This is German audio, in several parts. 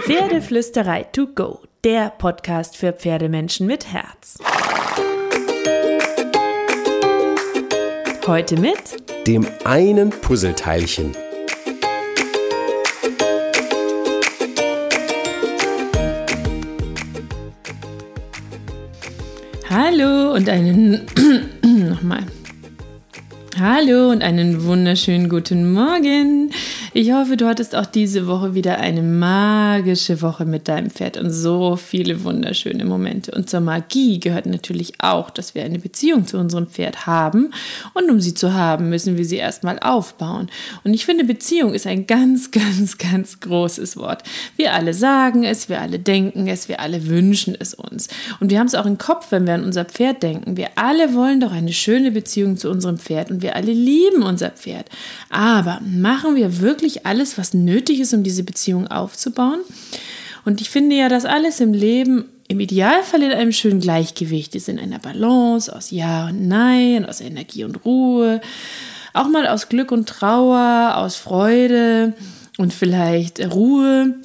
Pferdeflüsterei to go, der Podcast für Pferdemenschen mit Herz. Heute mit dem einen Puzzleteilchen. Hallo und einen nochmal. Hallo und einen wunderschönen guten Morgen. Ich hoffe, du hattest auch diese Woche wieder eine magische Woche mit deinem Pferd und so viele wunderschöne Momente. Und zur Magie gehört natürlich auch, dass wir eine Beziehung zu unserem Pferd haben. Und um sie zu haben, müssen wir sie erstmal aufbauen. Und ich finde, Beziehung ist ein ganz, ganz, ganz großes Wort. Wir alle sagen es, wir alle denken es, wir alle wünschen es uns. Und wir haben es auch im Kopf, wenn wir an unser Pferd denken. Wir alle wollen doch eine schöne Beziehung zu unserem Pferd und wir alle lieben unser Pferd. Aber machen wir wirklich wirklich alles, was nötig ist, um diese Beziehung aufzubauen. Und ich finde ja, dass alles im Leben im Idealfall in einem schönen Gleichgewicht ist, in einer Balance aus Ja und Nein, aus Energie und Ruhe, auch mal aus Glück und Trauer, aus Freude und vielleicht Ruhe.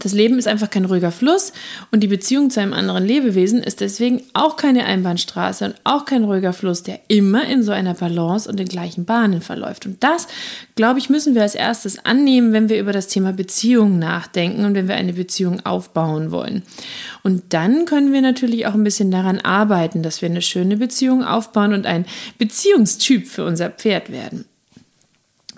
Das Leben ist einfach kein ruhiger Fluss und die Beziehung zu einem anderen Lebewesen ist deswegen auch keine Einbahnstraße und auch kein ruhiger Fluss, der immer in so einer Balance und in gleichen Bahnen verläuft. Und das, glaube ich, müssen wir als erstes annehmen, wenn wir über das Thema Beziehung nachdenken und wenn wir eine Beziehung aufbauen wollen. Und dann können wir natürlich auch ein bisschen daran arbeiten, dass wir eine schöne Beziehung aufbauen und ein Beziehungstyp für unser Pferd werden.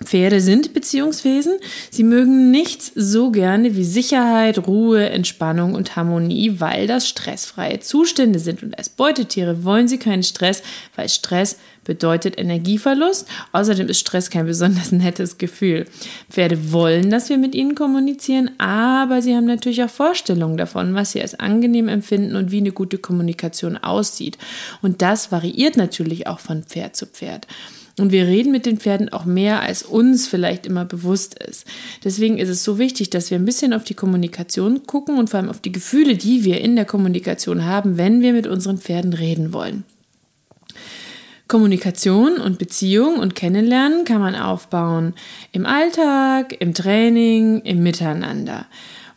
Pferde sind Beziehungswesen. Sie mögen nichts so gerne wie Sicherheit, Ruhe, Entspannung und Harmonie, weil das stressfreie Zustände sind. Und als Beutetiere wollen sie keinen Stress, weil Stress bedeutet Energieverlust. Außerdem ist Stress kein besonders nettes Gefühl. Pferde wollen, dass wir mit ihnen kommunizieren, aber sie haben natürlich auch Vorstellungen davon, was sie als angenehm empfinden und wie eine gute Kommunikation aussieht. Und das variiert natürlich auch von Pferd zu Pferd. Und wir reden mit den Pferden auch mehr, als uns vielleicht immer bewusst ist. Deswegen ist es so wichtig, dass wir ein bisschen auf die Kommunikation gucken und vor allem auf die Gefühle, die wir in der Kommunikation haben, wenn wir mit unseren Pferden reden wollen. Kommunikation und Beziehung und Kennenlernen kann man aufbauen im Alltag, im Training, im Miteinander.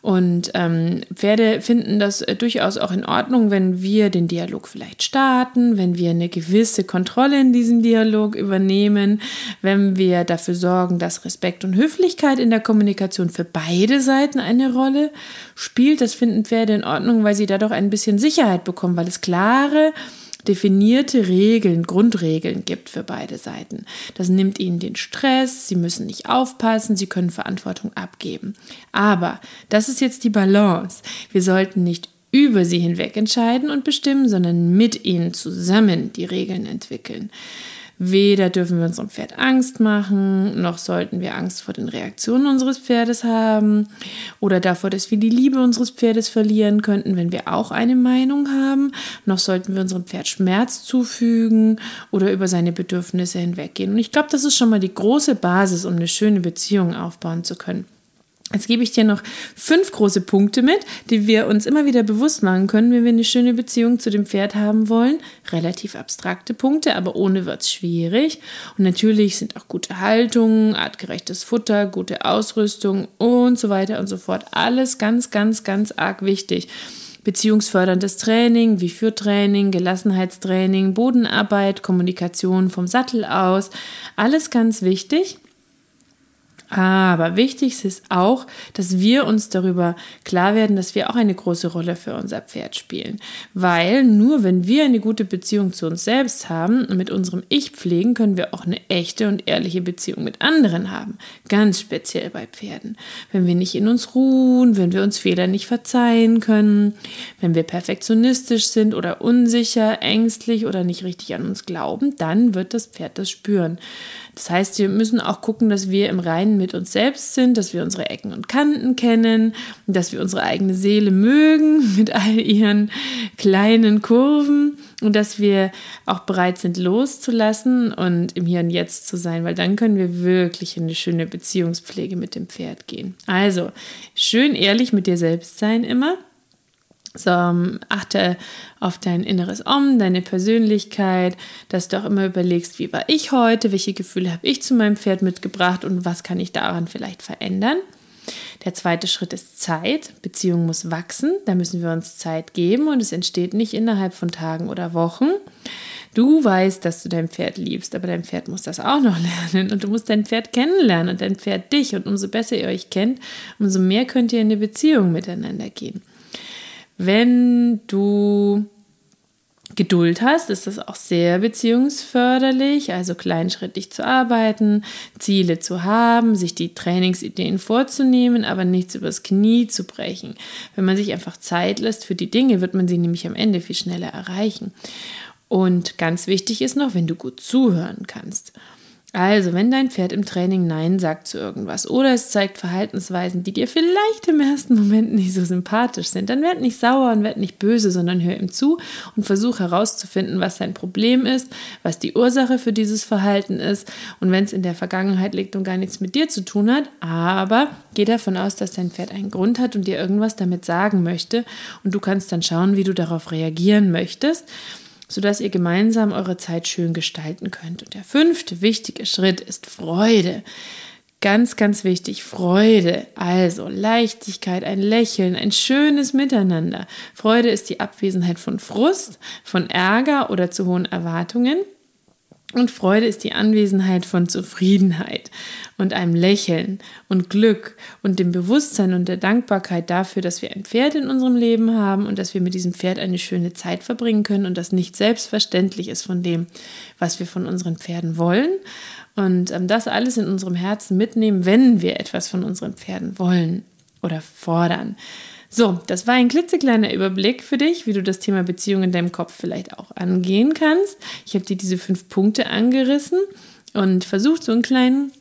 Und ähm, Pferde finden das äh, durchaus auch in Ordnung, wenn wir den Dialog vielleicht starten, wenn wir eine gewisse Kontrolle in diesem Dialog übernehmen, wenn wir dafür sorgen, dass Respekt und Höflichkeit in der Kommunikation für beide Seiten eine Rolle spielt. Das finden Pferde in Ordnung, weil sie dadurch ein bisschen Sicherheit bekommen, weil es klare definierte Regeln, Grundregeln gibt für beide Seiten. Das nimmt ihnen den Stress, sie müssen nicht aufpassen, sie können Verantwortung abgeben. Aber das ist jetzt die Balance. Wir sollten nicht über sie hinweg entscheiden und bestimmen, sondern mit ihnen zusammen die Regeln entwickeln. Weder dürfen wir unserem Pferd Angst machen, noch sollten wir Angst vor den Reaktionen unseres Pferdes haben oder davor, dass wir die Liebe unseres Pferdes verlieren könnten, wenn wir auch eine Meinung haben, noch sollten wir unserem Pferd Schmerz zufügen oder über seine Bedürfnisse hinweggehen. Und ich glaube, das ist schon mal die große Basis, um eine schöne Beziehung aufbauen zu können. Jetzt gebe ich dir noch fünf große Punkte mit, die wir uns immer wieder bewusst machen können, wenn wir eine schöne Beziehung zu dem Pferd haben wollen. Relativ abstrakte Punkte, aber ohne wird es schwierig. Und natürlich sind auch gute Haltung, artgerechtes Futter, gute Ausrüstung und so weiter und so fort. Alles ganz, ganz, ganz arg wichtig. Beziehungsförderndes Training, wie für Training, Gelassenheitstraining, Bodenarbeit, Kommunikation vom Sattel aus. Alles ganz wichtig. Aber wichtig ist auch, dass wir uns darüber klar werden, dass wir auch eine große Rolle für unser Pferd spielen. Weil nur wenn wir eine gute Beziehung zu uns selbst haben und mit unserem Ich pflegen, können wir auch eine echte und ehrliche Beziehung mit anderen haben. Ganz speziell bei Pferden. Wenn wir nicht in uns ruhen, wenn wir uns Fehler nicht verzeihen können, wenn wir perfektionistisch sind oder unsicher, ängstlich oder nicht richtig an uns glauben, dann wird das Pferd das spüren. Das heißt, wir müssen auch gucken, dass wir im Reinen mit uns selbst sind, dass wir unsere Ecken und Kanten kennen, dass wir unsere eigene Seele mögen mit all ihren kleinen Kurven und dass wir auch bereit sind loszulassen und im Hier und Jetzt zu sein, weil dann können wir wirklich in eine schöne Beziehungspflege mit dem Pferd gehen. Also schön ehrlich mit dir selbst sein immer so, ähm, achte auf dein inneres Om, deine Persönlichkeit, dass du auch immer überlegst, wie war ich heute, welche Gefühle habe ich zu meinem Pferd mitgebracht und was kann ich daran vielleicht verändern. Der zweite Schritt ist Zeit. Beziehung muss wachsen, da müssen wir uns Zeit geben und es entsteht nicht innerhalb von Tagen oder Wochen. Du weißt, dass du dein Pferd liebst, aber dein Pferd muss das auch noch lernen und du musst dein Pferd kennenlernen und dein Pferd dich und umso besser ihr euch kennt, umso mehr könnt ihr in eine Beziehung miteinander gehen. Wenn du Geduld hast, ist das auch sehr beziehungsförderlich, also kleinschrittig zu arbeiten, Ziele zu haben, sich die Trainingsideen vorzunehmen, aber nichts übers Knie zu brechen. Wenn man sich einfach Zeit lässt für die Dinge, wird man sie nämlich am Ende viel schneller erreichen. Und ganz wichtig ist noch, wenn du gut zuhören kannst. Also, wenn dein Pferd im Training Nein sagt zu irgendwas oder es zeigt Verhaltensweisen, die dir vielleicht im ersten Moment nicht so sympathisch sind, dann werd nicht sauer und werd nicht böse, sondern hör ihm zu und versuch herauszufinden, was sein Problem ist, was die Ursache für dieses Verhalten ist. Und wenn es in der Vergangenheit liegt und gar nichts mit dir zu tun hat, aber geh davon aus, dass dein Pferd einen Grund hat und dir irgendwas damit sagen möchte und du kannst dann schauen, wie du darauf reagieren möchtest sodass ihr gemeinsam eure Zeit schön gestalten könnt. Und der fünfte wichtige Schritt ist Freude. Ganz, ganz wichtig, Freude. Also Leichtigkeit, ein Lächeln, ein schönes Miteinander. Freude ist die Abwesenheit von Frust, von Ärger oder zu hohen Erwartungen. Und Freude ist die Anwesenheit von Zufriedenheit und einem Lächeln und Glück und dem Bewusstsein und der Dankbarkeit dafür, dass wir ein Pferd in unserem Leben haben und dass wir mit diesem Pferd eine schöne Zeit verbringen können und das nicht selbstverständlich ist von dem, was wir von unseren Pferden wollen. Und ähm, das alles in unserem Herzen mitnehmen, wenn wir etwas von unseren Pferden wollen oder fordern. So, das war ein klitzekleiner Überblick für dich, wie du das Thema Beziehung in deinem Kopf vielleicht auch angehen kannst. Ich habe dir diese fünf Punkte angerissen und versucht, so einen kleinen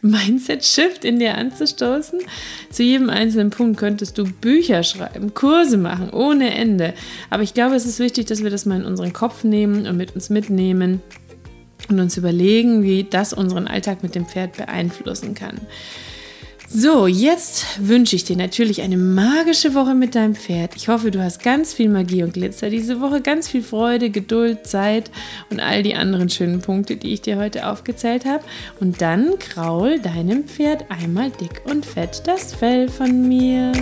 Mindset-Shift in dir anzustoßen. Zu jedem einzelnen Punkt könntest du Bücher schreiben, Kurse machen, ohne Ende. Aber ich glaube, es ist wichtig, dass wir das mal in unseren Kopf nehmen und mit uns mitnehmen und uns überlegen, wie das unseren Alltag mit dem Pferd beeinflussen kann. So, jetzt wünsche ich dir natürlich eine magische Woche mit deinem Pferd. Ich hoffe, du hast ganz viel Magie und Glitzer diese Woche, ganz viel Freude, Geduld, Zeit und all die anderen schönen Punkte, die ich dir heute aufgezählt habe. Und dann kraul deinem Pferd einmal dick und fett das Fell von mir.